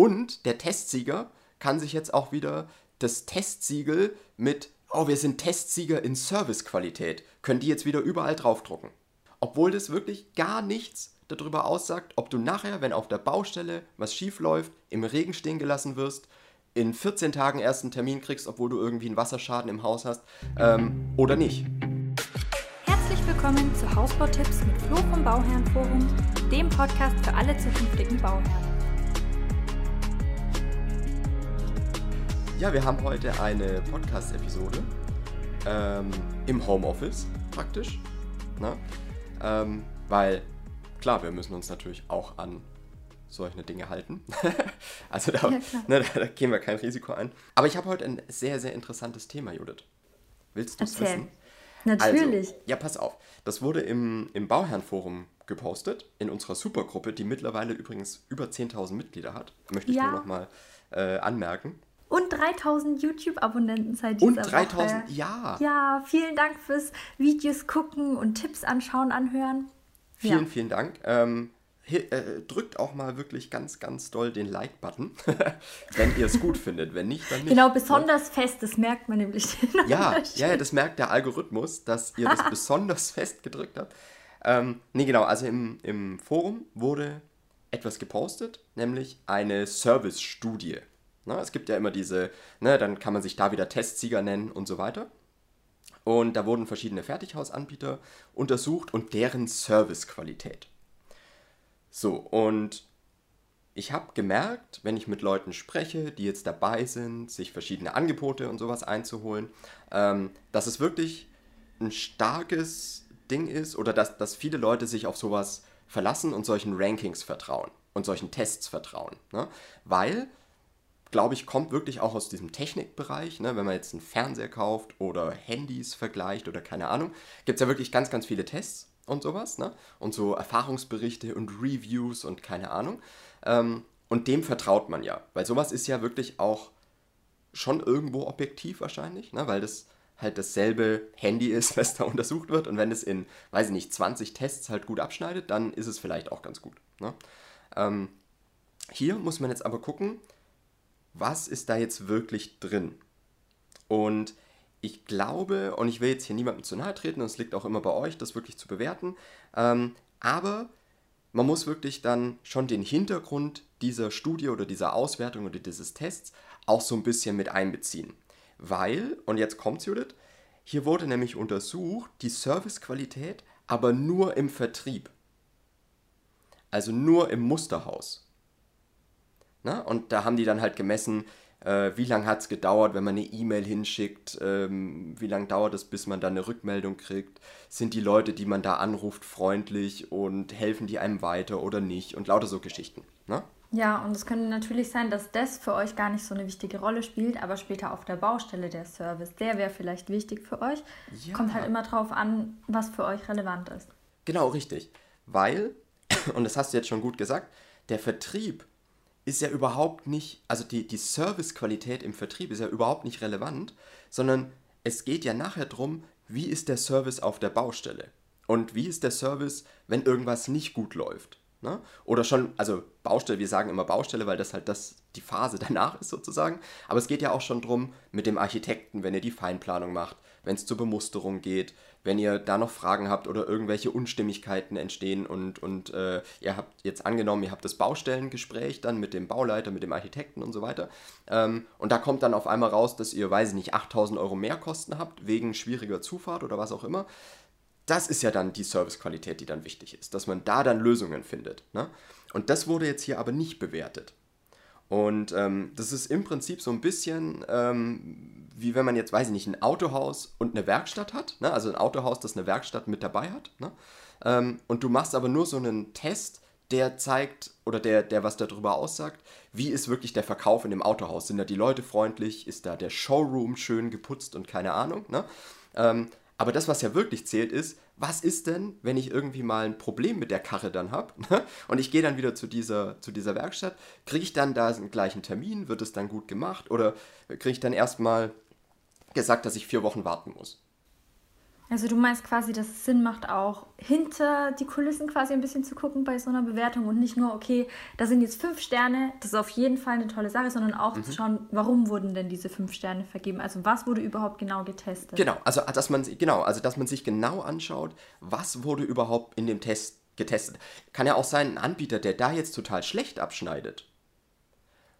Und der Testsieger kann sich jetzt auch wieder das Testsiegel mit, oh, wir sind Testsieger in Servicequalität, können die jetzt wieder überall draufdrucken. Obwohl das wirklich gar nichts darüber aussagt, ob du nachher, wenn auf der Baustelle was schief läuft, im Regen stehen gelassen wirst, in 14 Tagen erst einen Termin kriegst, obwohl du irgendwie einen Wasserschaden im Haus hast, ähm, oder nicht. Herzlich willkommen zu Hausbautipps mit Flo vom Bauherrenforum, dem Podcast für alle zukünftigen Bauherren. Ja, wir haben heute eine Podcast-Episode ähm, im Homeoffice praktisch. Ne? Ähm, weil, klar, wir müssen uns natürlich auch an solche Dinge halten. also da, ja, ne, da, da, gehen wir kein Risiko ein. Aber ich habe heute ein sehr, sehr interessantes Thema, Judith. Willst du es wissen? Natürlich. Also, ja, pass auf. Das wurde im, im Bauherrenforum gepostet, in unserer Supergruppe, die mittlerweile übrigens über 10.000 Mitglieder hat. Möchte ich ja. nur nochmal äh, anmerken. Und 3000 YouTube-Abonnenten seit dieser Und 3000, Woche. ja. Ja, vielen Dank fürs Videos gucken und Tipps anschauen, anhören. Vielen, ja. vielen Dank. Ähm, äh, drückt auch mal wirklich ganz, ganz doll den Like-Button, wenn ihr es gut findet. Wenn nicht, dann nicht. Genau, besonders ne? fest, das merkt man nämlich. ja, ja, das merkt der Algorithmus, dass ihr das besonders fest gedrückt habt. Ähm, nee, genau, also im, im Forum wurde etwas gepostet, nämlich eine Service-Studie. Ne? Es gibt ja immer diese, ne, dann kann man sich da wieder Testsieger nennen und so weiter. Und da wurden verschiedene Fertighausanbieter untersucht und deren Servicequalität. So, und ich habe gemerkt, wenn ich mit Leuten spreche, die jetzt dabei sind, sich verschiedene Angebote und sowas einzuholen, ähm, dass es wirklich ein starkes Ding ist oder dass, dass viele Leute sich auf sowas verlassen und solchen Rankings vertrauen und solchen Tests vertrauen. Ne? Weil glaube ich, kommt wirklich auch aus diesem Technikbereich. Ne? Wenn man jetzt einen Fernseher kauft oder Handys vergleicht oder keine Ahnung, gibt es ja wirklich ganz, ganz viele Tests und sowas. Ne? Und so Erfahrungsberichte und Reviews und keine Ahnung. Ähm, und dem vertraut man ja, weil sowas ist ja wirklich auch schon irgendwo objektiv wahrscheinlich, ne? weil das halt dasselbe Handy ist, was da untersucht wird. Und wenn es in, weiß ich nicht, 20 Tests halt gut abschneidet, dann ist es vielleicht auch ganz gut. Ne? Ähm, hier muss man jetzt aber gucken, was ist da jetzt wirklich drin? Und ich glaube, und ich will jetzt hier niemandem zu nahe treten, und es liegt auch immer bei euch, das wirklich zu bewerten, ähm, aber man muss wirklich dann schon den Hintergrund dieser Studie oder dieser Auswertung oder dieses Tests auch so ein bisschen mit einbeziehen. Weil, und jetzt kommt Judith, hier wurde nämlich untersucht die Servicequalität, aber nur im Vertrieb. Also nur im Musterhaus. Ne? Und da haben die dann halt gemessen, äh, wie lange hat es gedauert, wenn man eine E-Mail hinschickt, ähm, wie lange dauert es, bis man dann eine Rückmeldung kriegt, sind die Leute, die man da anruft, freundlich und helfen die einem weiter oder nicht und lauter so Geschichten. Ne? Ja, und es könnte natürlich sein, dass das für euch gar nicht so eine wichtige Rolle spielt, aber später auf der Baustelle der Service, der wäre vielleicht wichtig für euch. Ja. Kommt halt immer drauf an, was für euch relevant ist. Genau, richtig. Weil, und das hast du jetzt schon gut gesagt, der Vertrieb ist ja überhaupt nicht, also die, die Servicequalität im Vertrieb ist ja überhaupt nicht relevant, sondern es geht ja nachher darum, wie ist der Service auf der Baustelle und wie ist der Service, wenn irgendwas nicht gut läuft. Ne? Oder schon, also Baustelle, wir sagen immer Baustelle, weil das halt das, die Phase danach ist sozusagen. Aber es geht ja auch schon darum, mit dem Architekten, wenn ihr die Feinplanung macht, wenn es zur Bemusterung geht, wenn ihr da noch Fragen habt oder irgendwelche Unstimmigkeiten entstehen und, und äh, ihr habt jetzt angenommen, ihr habt das Baustellengespräch dann mit dem Bauleiter, mit dem Architekten und so weiter. Ähm, und da kommt dann auf einmal raus, dass ihr, weiß ich nicht, 8000 Euro mehr Kosten habt wegen schwieriger Zufahrt oder was auch immer. Das ist ja dann die Servicequalität, die dann wichtig ist, dass man da dann Lösungen findet. Ne? Und das wurde jetzt hier aber nicht bewertet. Und ähm, das ist im Prinzip so ein bisschen ähm, wie wenn man jetzt, weiß ich nicht, ein Autohaus und eine Werkstatt hat. Ne? Also ein Autohaus, das eine Werkstatt mit dabei hat. Ne? Ähm, und du machst aber nur so einen Test, der zeigt oder der, der was darüber aussagt, wie ist wirklich der Verkauf in dem Autohaus. Sind da die Leute freundlich? Ist da der Showroom schön geputzt und keine Ahnung? Ne? Ähm, aber das, was ja wirklich zählt, ist, was ist denn, wenn ich irgendwie mal ein Problem mit der Karre dann habe ne? und ich gehe dann wieder zu dieser, zu dieser Werkstatt, kriege ich dann da einen gleichen Termin, wird es dann gut gemacht oder kriege ich dann erstmal gesagt, dass ich vier Wochen warten muss? Also du meinst quasi, dass es Sinn macht, auch hinter die Kulissen quasi ein bisschen zu gucken bei so einer Bewertung und nicht nur, okay, da sind jetzt fünf Sterne, das ist auf jeden Fall eine tolle Sache, sondern auch mhm. zu schauen, warum wurden denn diese fünf Sterne vergeben? Also was wurde überhaupt genau getestet? Genau, also dass man genau, also dass man sich genau anschaut, was wurde überhaupt in dem Test getestet. Kann ja auch sein, ein Anbieter, der da jetzt total schlecht abschneidet,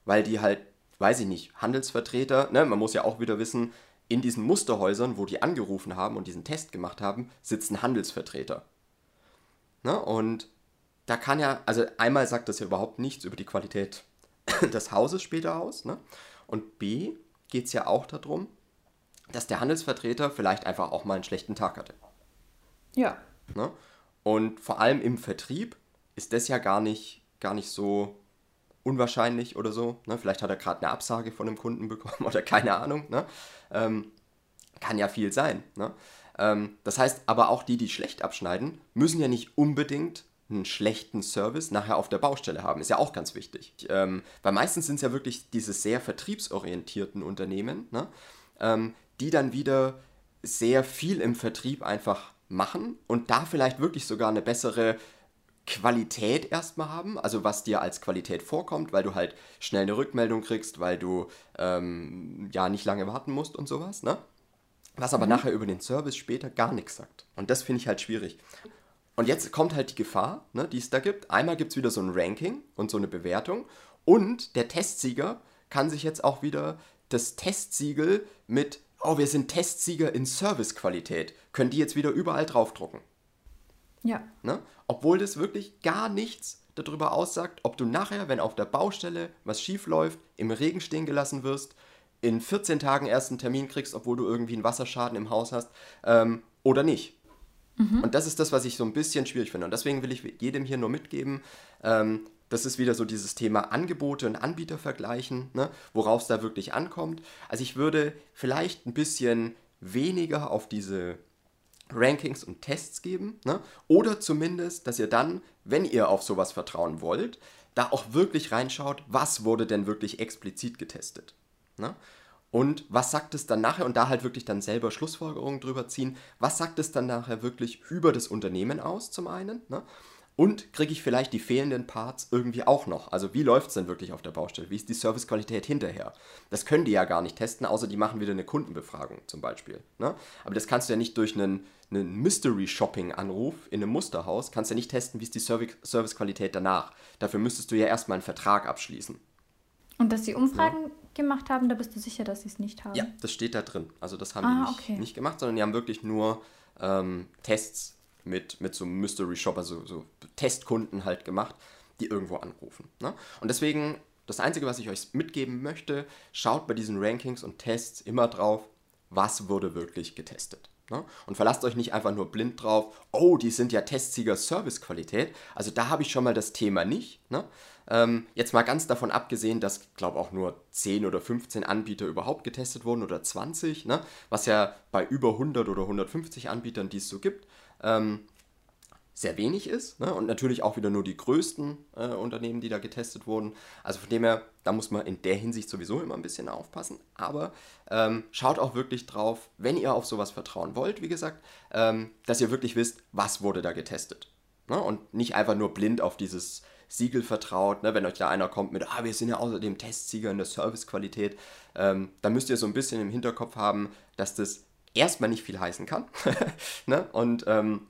weil die halt, weiß ich nicht, Handelsvertreter, ne, man muss ja auch wieder wissen, in diesen Musterhäusern, wo die angerufen haben und diesen Test gemacht haben, sitzen Handelsvertreter. Ne? Und da kann ja, also einmal sagt das ja überhaupt nichts über die Qualität des Hauses später aus. Ne? Und B geht es ja auch darum, dass der Handelsvertreter vielleicht einfach auch mal einen schlechten Tag hatte. Ja. Ne? Und vor allem im Vertrieb ist das ja gar nicht, gar nicht so unwahrscheinlich oder so. Ne? Vielleicht hat er gerade eine Absage von einem Kunden bekommen oder keine Ahnung. Ne? Ähm, kann ja viel sein. Ne? Ähm, das heißt, aber auch die, die schlecht abschneiden, müssen ja nicht unbedingt einen schlechten Service nachher auf der Baustelle haben. Ist ja auch ganz wichtig. Ähm, weil meistens sind es ja wirklich diese sehr vertriebsorientierten Unternehmen, ne? ähm, die dann wieder sehr viel im Vertrieb einfach machen und da vielleicht wirklich sogar eine bessere Qualität erstmal haben, also was dir als Qualität vorkommt, weil du halt schnell eine Rückmeldung kriegst, weil du ähm, ja nicht lange warten musst und sowas, ne? Was aber mhm. nachher über den Service später gar nichts sagt. Und das finde ich halt schwierig. Und jetzt kommt halt die Gefahr, ne, die es da gibt. Einmal gibt es wieder so ein Ranking und so eine Bewertung. Und der Testsieger kann sich jetzt auch wieder das Testsiegel mit, oh, wir sind Testsieger in Servicequalität, können die jetzt wieder überall draufdrucken. Ja. Ne? Obwohl das wirklich gar nichts darüber aussagt, ob du nachher, wenn auf der Baustelle was schief läuft, im Regen stehen gelassen wirst, in 14 Tagen erst einen Termin kriegst, obwohl du irgendwie einen Wasserschaden im Haus hast, ähm, oder nicht. Mhm. Und das ist das, was ich so ein bisschen schwierig finde. Und deswegen will ich jedem hier nur mitgeben, ähm, das ist wieder so dieses Thema Angebote und Anbieter vergleichen, ne, worauf es da wirklich ankommt. Also ich würde vielleicht ein bisschen weniger auf diese Rankings und Tests geben. Ne? Oder zumindest, dass ihr dann, wenn ihr auf sowas vertrauen wollt, da auch wirklich reinschaut, was wurde denn wirklich explizit getestet. Ne? Und was sagt es dann nachher, und da halt wirklich dann selber Schlussfolgerungen drüber ziehen, was sagt es dann nachher wirklich über das Unternehmen aus, zum einen, ne? Und kriege ich vielleicht die fehlenden Parts irgendwie auch noch? Also wie läuft es denn wirklich auf der Baustelle? Wie ist die Servicequalität hinterher? Das können die ja gar nicht testen, außer die machen wieder eine Kundenbefragung zum Beispiel. Ne? Aber das kannst du ja nicht durch einen, einen Mystery-Shopping-Anruf in einem Musterhaus, kannst du ja nicht testen, wie ist die Servicequalität danach. Dafür müsstest du ja erstmal einen Vertrag abschließen. Und dass sie Umfragen ja. gemacht haben, da bist du sicher, dass sie es nicht haben? Ja, das steht da drin. Also das haben ah, die nicht, okay. nicht gemacht, sondern die haben wirklich nur ähm, Tests mit, mit so Mystery Shop, also so Testkunden halt gemacht, die irgendwo anrufen. Ne? Und deswegen, das Einzige, was ich euch mitgeben möchte, schaut bei diesen Rankings und Tests immer drauf, was wurde wirklich getestet. Ne? Und verlasst euch nicht einfach nur blind drauf, oh, die sind ja Testsieger Servicequalität. Also da habe ich schon mal das Thema nicht. Ne? Ähm, jetzt mal ganz davon abgesehen, dass, glaube auch nur 10 oder 15 Anbieter überhaupt getestet wurden oder 20, ne? was ja bei über 100 oder 150 Anbietern, die es so gibt, ähm, sehr wenig ist. Ne? Und natürlich auch wieder nur die größten äh, Unternehmen, die da getestet wurden. Also von dem her, da muss man in der Hinsicht sowieso immer ein bisschen aufpassen. Aber ähm, schaut auch wirklich drauf, wenn ihr auf sowas vertrauen wollt, wie gesagt, ähm, dass ihr wirklich wisst, was wurde da getestet. Ne? Und nicht einfach nur blind auf dieses Siegel vertraut. Ne? Wenn euch da einer kommt mit, ah, wir sind ja außerdem Testsieger in der Servicequalität, ähm, dann müsst ihr so ein bisschen im Hinterkopf haben, dass das erstmal nicht viel heißen kann. ne? Und ähm,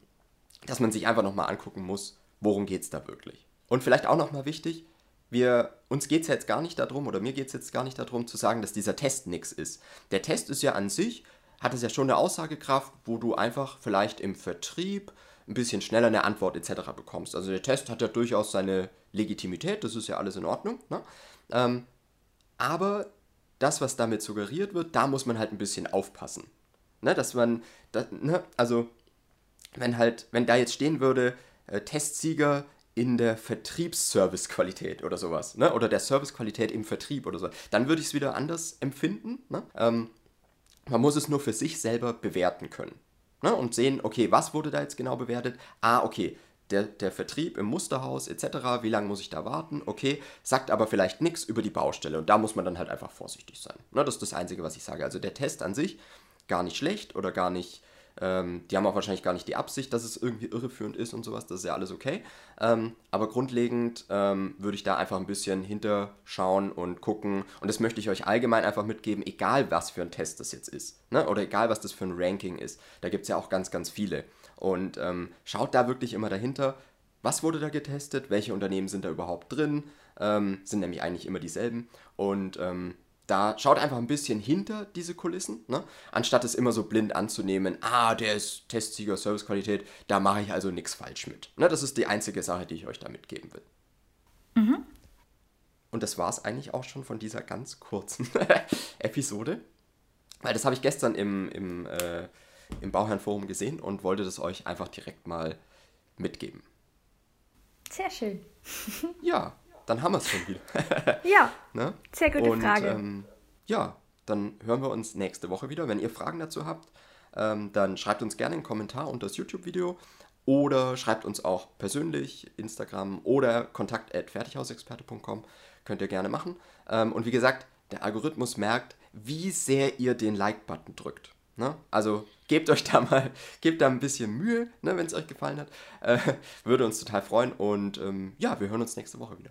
dass man sich einfach nochmal angucken muss, worum geht es da wirklich. Und vielleicht auch nochmal wichtig, wir, uns geht es jetzt gar nicht darum, oder mir geht es jetzt gar nicht darum, zu sagen, dass dieser Test nichts ist. Der Test ist ja an sich, hat es ja schon eine Aussagekraft, wo du einfach vielleicht im Vertrieb ein bisschen schneller eine Antwort etc. bekommst. Also der Test hat ja durchaus seine Legitimität, das ist ja alles in Ordnung. Ne? Ähm, aber das, was damit suggeriert wird, da muss man halt ein bisschen aufpassen. Ne? Dass man, da, ne? also wenn halt, wenn da jetzt stehen würde, äh, Testsieger in der Vertriebsservicequalität oder sowas, ne? Oder der Servicequalität im Vertrieb oder so, dann würde ich es wieder anders empfinden. Ne? Ähm, man muss es nur für sich selber bewerten können. Ne? Und sehen, okay, was wurde da jetzt genau bewertet? Ah, okay, der, der Vertrieb im Musterhaus etc., wie lange muss ich da warten? Okay, sagt aber vielleicht nichts über die Baustelle. Und da muss man dann halt einfach vorsichtig sein. Ne? Das ist das Einzige, was ich sage. Also der Test an sich gar nicht schlecht oder gar nicht Ähm, die haben auch wahrscheinlich gar nicht die Absicht, dass es irgendwie irreführend ist und sowas. Das ist ja alles okay. Ähm, aber grundlegend ähm, würde ich da einfach ein bisschen hinterschauen und gucken. Und das möchte ich euch allgemein einfach mitgeben, egal was für ein Test das jetzt ist. Ne? Oder egal was das für ein Ranking ist. Da gibt es ja auch ganz, ganz viele. Und ähm, schaut da wirklich immer dahinter, was wurde da getestet, welche Unternehmen sind da überhaupt drin, ähm, sind nämlich eigentlich immer dieselben. Und ähm, da schaut einfach ein bisschen hinter diese Kulissen, ne? anstatt es immer so blind anzunehmen, ah, der ist Testsieger Servicequalität, da mache ich also nichts falsch mit. Ne? Das ist die einzige Sache, die ich euch da mitgeben will. Mhm. Und das war es eigentlich auch schon von dieser ganz kurzen Episode. Weil das habe ich gestern im, im, äh, im Bauherrenforum gesehen und wollte das euch einfach direkt mal mitgeben. Sehr schön. ja, dann haben wir es schon wieder. ja. Ne? Sehr gute Und, Frage. Ähm, ja, dann hören wir uns nächste Woche wieder. Wenn ihr Fragen dazu habt, ähm, dann schreibt uns gerne einen Kommentar unter das YouTube-Video oder schreibt uns auch persönlich, Instagram oder kontakt.fertighausexperte.com. Könnt ihr gerne machen. Ähm, und wie gesagt, der Algorithmus merkt, wie sehr ihr den Like-Button drückt. Ne? Also gebt euch da mal, gebt da ein bisschen Mühe, ne, wenn es euch gefallen hat. Äh, würde uns total freuen. Und ähm, ja, wir hören uns nächste Woche wieder.